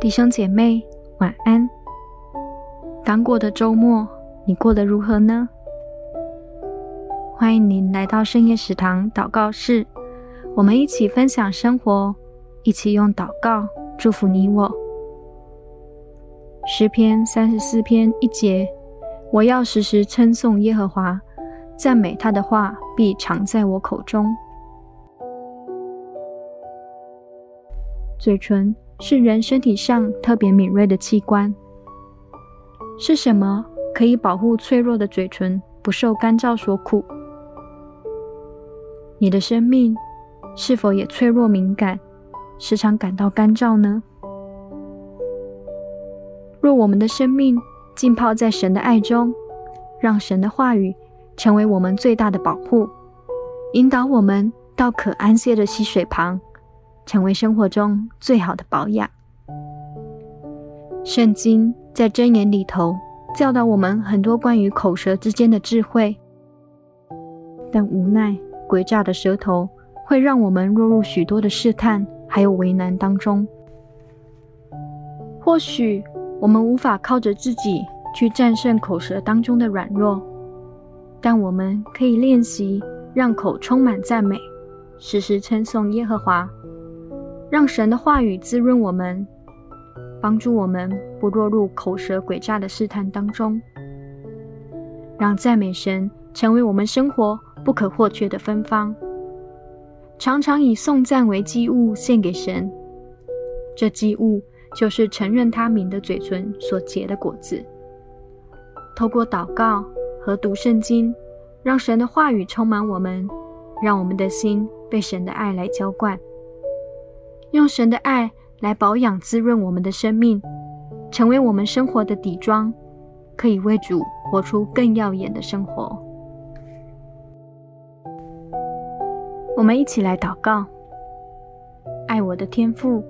弟兄姐妹，晚安。刚过的周末，你过得如何呢？欢迎您来到深夜食堂祷告室，我们一起分享生活，一起用祷告祝福你我。诗篇三十四篇一节，我要时时称颂耶和华，赞美他的话必常在我口中。嘴唇。是人身体上特别敏锐的器官。是什么可以保护脆弱的嘴唇不受干燥所苦？你的生命是否也脆弱敏感，时常感到干燥呢？若我们的生命浸泡在神的爱中，让神的话语成为我们最大的保护，引导我们到可安歇的溪水旁。成为生活中最好的保养。圣经在箴言里头教导我们很多关于口舌之间的智慧，但无奈诡诈的舌头会让我们落入许多的试探还有为难当中。或许我们无法靠着自己去战胜口舌当中的软弱，但我们可以练习让口充满赞美，时时称颂耶和华。让神的话语滋润我们，帮助我们不落入口舌诡诈的试探当中。让赞美神成为我们生活不可或缺的芬芳。常常以颂赞为祭物献给神，这祭物就是承认他名的嘴唇所结的果子。透过祷告和读圣经，让神的话语充满我们，让我们的心被神的爱来浇灌。用神的爱来保养、滋润我们的生命，成为我们生活的底妆，可以为主活出更耀眼的生活。我们一起来祷告：爱我的天父，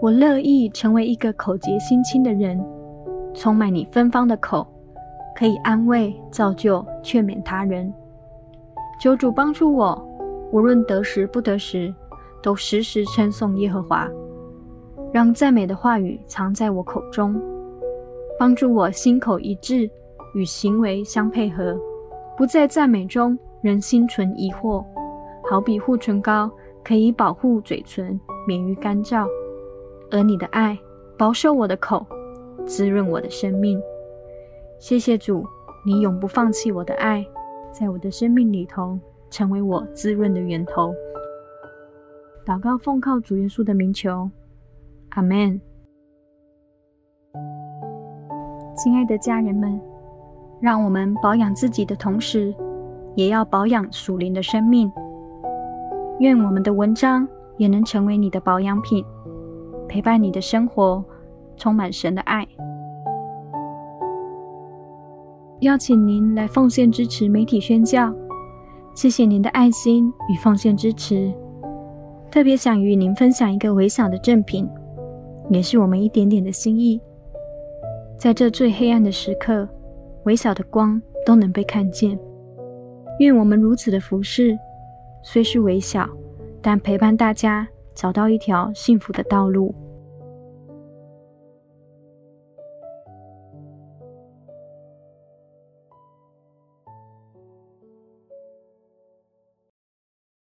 我乐意成为一个口洁心清的人，充满你芬芳的口，可以安慰、造就、劝勉他人。求主帮助我，无论得时不得时。都时时称颂耶和华，让赞美的话语藏在我口中，帮助我心口一致，与行为相配合，不在赞美中仍心存疑惑。好比护唇膏可以保护嘴唇免于干燥，而你的爱保守我的口，滋润我的生命。谢谢主，你永不放弃我的爱，在我的生命里头成为我滋润的源头。祷告奉靠主耶稣的名求，阿门。亲爱的家人们，让我们保养自己的同时，也要保养属灵的生命。愿我们的文章也能成为你的保养品，陪伴你的生活，充满神的爱。邀请您来奉献支持媒体宣教，谢谢您的爱心与奉献支持。特别想与您分享一个微小的赠品，也是我们一点点的心意。在这最黑暗的时刻，微小的光都能被看见。愿我们如此的服侍，虽是微小，但陪伴大家找到一条幸福的道路。